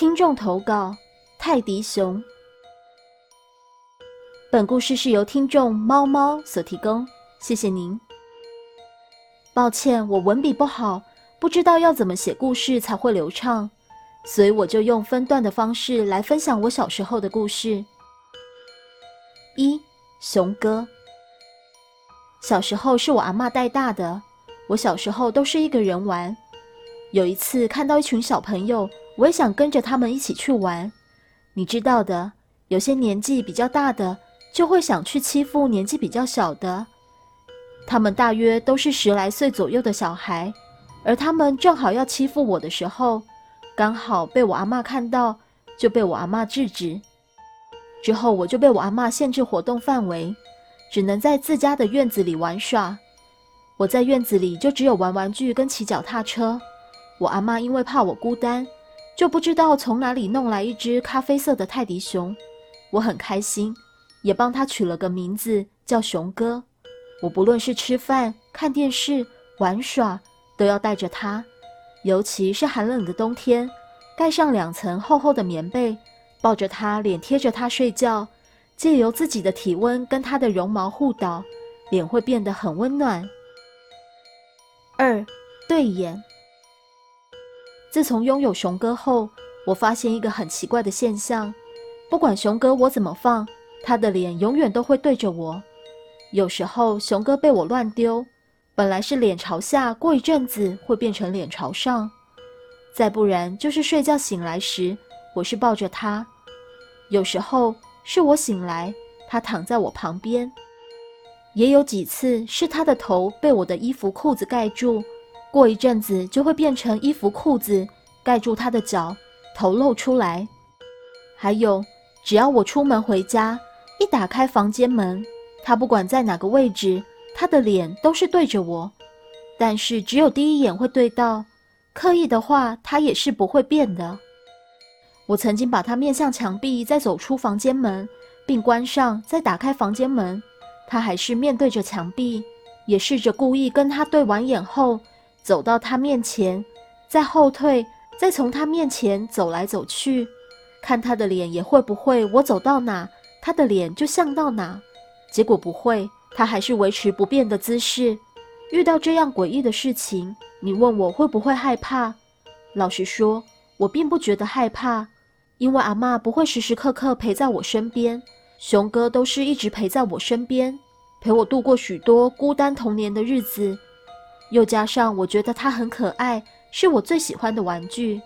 听众投稿：泰迪熊。本故事是由听众猫猫所提供，谢谢您。抱歉，我文笔不好，不知道要怎么写故事才会流畅，所以我就用分段的方式来分享我小时候的故事。一熊哥，小时候是我阿妈带大的，我小时候都是一个人玩。有一次看到一群小朋友，我也想跟着他们一起去玩。你知道的，有些年纪比较大的。就会想去欺负年纪比较小的，他们大约都是十来岁左右的小孩，而他们正好要欺负我的时候，刚好被我阿妈看到，就被我阿妈制止。之后我就被我阿妈限制活动范围，只能在自家的院子里玩耍。我在院子里就只有玩玩具跟骑脚踏车。我阿妈因为怕我孤单，就不知道从哪里弄来一只咖啡色的泰迪熊，我很开心。也帮他取了个名字，叫熊哥。我不论是吃饭、看电视、玩耍，都要带着他。尤其是寒冷的冬天，盖上两层厚厚的棉被，抱着他，脸贴着他睡觉，借由自己的体温跟他的绒毛互导，脸会变得很温暖。二对眼。自从拥有熊哥后，我发现一个很奇怪的现象：不管熊哥我怎么放。他的脸永远都会对着我，有时候熊哥被我乱丢，本来是脸朝下，过一阵子会变成脸朝上，再不然就是睡觉醒来时，我是抱着他，有时候是我醒来，他躺在我旁边，也有几次是他的头被我的衣服裤子盖住，过一阵子就会变成衣服裤子盖住他的脚，头露出来，还有只要我出门回家。一打开房间门，他不管在哪个位置，他的脸都是对着我，但是只有第一眼会对到，刻意的话他也是不会变的。我曾经把他面向墙壁，再走出房间门，并关上，再打开房间门，他还是面对着墙壁，也试着故意跟他对完眼后，走到他面前，再后退，再从他面前走来走去，看他的脸也会不会我走到哪。他的脸就像到哪，结果不会，他还是维持不变的姿势。遇到这样诡异的事情，你问我会不会害怕？老实说，我并不觉得害怕，因为阿妈不会时时刻刻陪在我身边，熊哥都是一直陪在我身边，陪我度过许多孤单童年的日子。又加上我觉得他很可爱，是我最喜欢的玩具。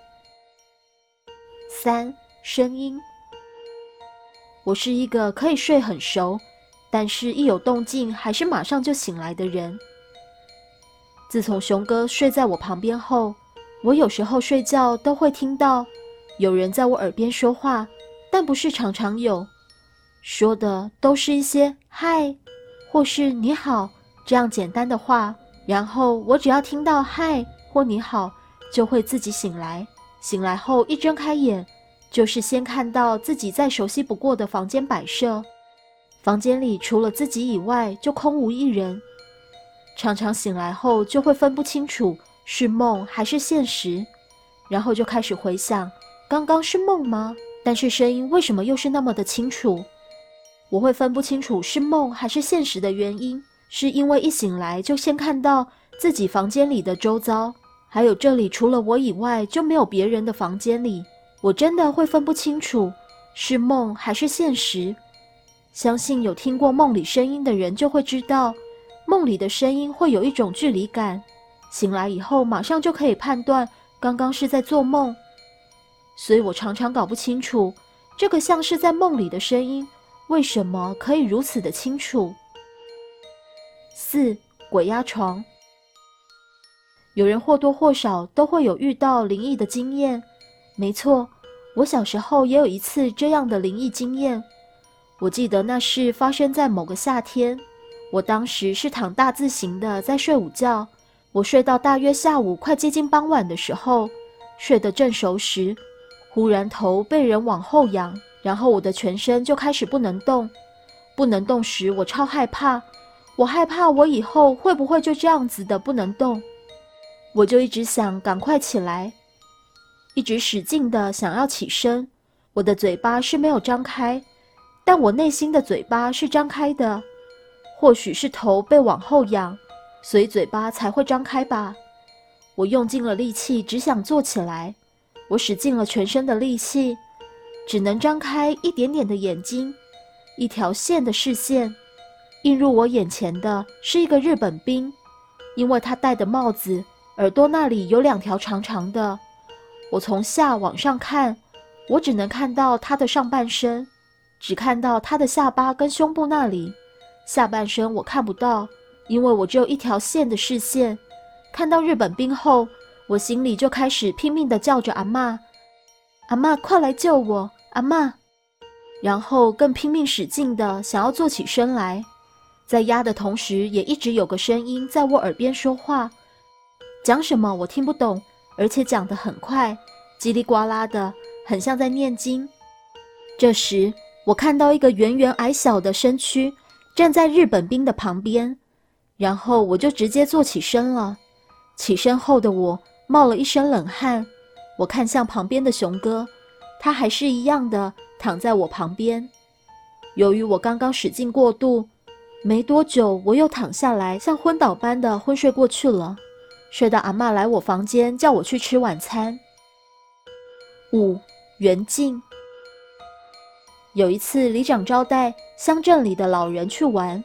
三声音。我是一个可以睡很熟，但是一有动静还是马上就醒来的人。自从熊哥睡在我旁边后，我有时候睡觉都会听到有人在我耳边说话，但不是常常有，说的都是一些“嗨”或是“你好”这样简单的话。然后我只要听到“嗨”或“你好”，就会自己醒来。醒来后一睁开眼。就是先看到自己再熟悉不过的房间摆设，房间里除了自己以外就空无一人。常常醒来后就会分不清楚是梦还是现实，然后就开始回想刚刚是梦吗？但是声音为什么又是那么的清楚？我会分不清楚是梦还是现实的原因，是因为一醒来就先看到自己房间里的周遭，还有这里除了我以外就没有别人的房间里。我真的会分不清楚是梦还是现实。相信有听过梦里声音的人就会知道，梦里的声音会有一种距离感，醒来以后马上就可以判断刚刚是在做梦。所以我常常搞不清楚，这个像是在梦里的声音为什么可以如此的清楚。四鬼压床，有人或多或少都会有遇到灵异的经验，没错。我小时候也有一次这样的灵异经验，我记得那是发生在某个夏天。我当时是躺大字形的在睡午觉，我睡到大约下午快接近傍晚的时候，睡得正熟时，忽然头被人往后仰，然后我的全身就开始不能动。不能动时，我超害怕，我害怕我以后会不会就这样子的不能动，我就一直想赶快起来。一直使劲的想要起身，我的嘴巴是没有张开，但我内心的嘴巴是张开的。或许是头被往后仰，所以嘴巴才会张开吧。我用尽了力气，只想坐起来。我使尽了全身的力气，只能张开一点点的眼睛，一条线的视线。映入我眼前的是一个日本兵，因为他戴的帽子耳朵那里有两条长长的。我从下往上看，我只能看到他的上半身，只看到他的下巴跟胸部那里，下半身我看不到，因为我只有一条线的视线。看到日本兵后，我心里就开始拼命的叫着阿妈，阿妈快来救我，阿妈！然后更拼命使劲的想要坐起身来。在压的同时，也一直有个声音在我耳边说话，讲什么我听不懂，而且讲得很快，叽里呱啦的，很像在念经。这时，我看到一个圆圆矮小的身躯站在日本兵的旁边，然后我就直接坐起身了。起身后的我冒了一身冷汗，我看向旁边的熊哥，他还是一样的躺在我旁边。由于我刚刚使劲过度。没多久，我又躺下来，像昏倒般的昏睡过去了，睡到阿妈来我房间叫我去吃晚餐。五袁静有一次，里长招待乡镇里的老人去玩，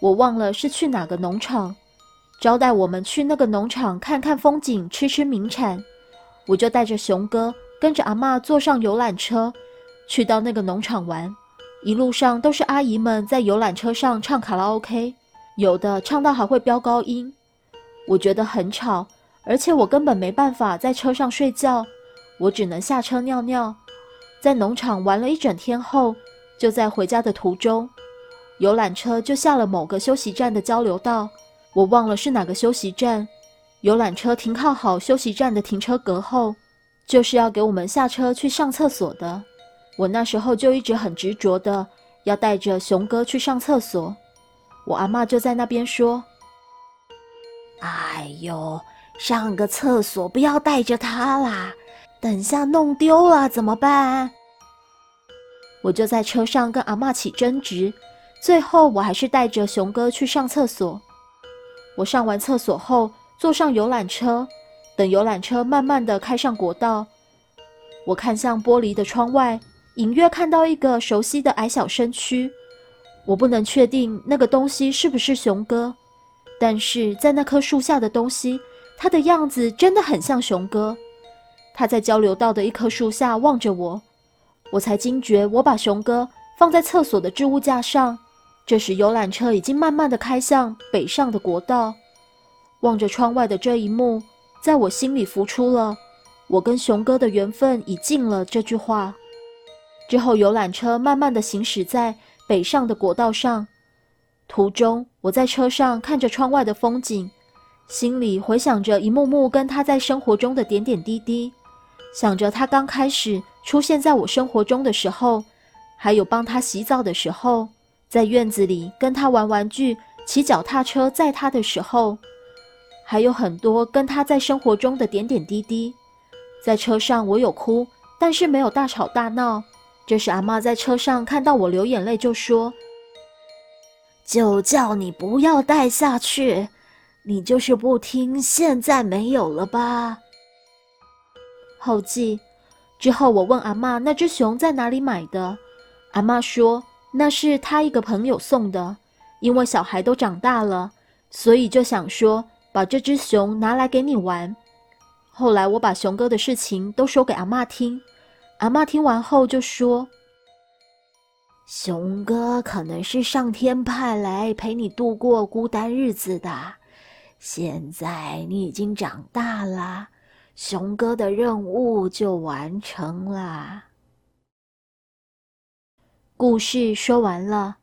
我忘了是去哪个农场，招待我们去那个农场看看风景，吃吃名产。我就带着熊哥跟着阿妈坐上游览车，去到那个农场玩。一路上都是阿姨们在游览车上唱卡拉 OK，有的唱到还会飙高音，我觉得很吵，而且我根本没办法在车上睡觉，我只能下车尿尿。在农场玩了一整天后，就在回家的途中，游览车就下了某个休息站的交流道，我忘了是哪个休息站。游览车停靠好休息站的停车格后，就是要给我们下车去上厕所的。我那时候就一直很执着的要带着熊哥去上厕所，我阿妈就在那边说：“哎呦，上个厕所不要带着他啦，等下弄丢了怎么办？”我就在车上跟阿妈起争执，最后我还是带着熊哥去上厕所。我上完厕所后，坐上游览车，等游览车慢慢的开上国道，我看向玻璃的窗外。隐约看到一个熟悉的矮小身躯，我不能确定那个东西是不是熊哥，但是在那棵树下的东西，它的样子真的很像熊哥。他在交流道的一棵树下望着我，我才惊觉我把熊哥放在厕所的置物架上。这时游览车已经慢慢的开向北上的国道，望着窗外的这一幕，在我心里浮出了“我跟熊哥的缘分已尽了”这句话。之后，游览车慢慢的行驶在北上的国道上。途中，我在车上看着窗外的风景，心里回想着一幕幕跟他在生活中的点点滴滴，想着他刚开始出现在我生活中的时候，还有帮他洗澡的时候，在院子里跟他玩玩具、骑脚踏车载他的时候，还有很多跟他在生活中的点点滴滴。在车上，我有哭，但是没有大吵大闹。这时，阿妈在车上看到我流眼泪，就说：“就叫你不要带下去，你就是不听。现在没有了吧？”后记之后，我问阿妈那只熊在哪里买的，阿妈说那是他一个朋友送的，因为小孩都长大了，所以就想说把这只熊拿来给你玩。后来我把熊哥的事情都说给阿妈听。阿妈听完后就说：“熊哥可能是上天派来陪你度过孤单日子的。现在你已经长大了，熊哥的任务就完成了。”故事说完了。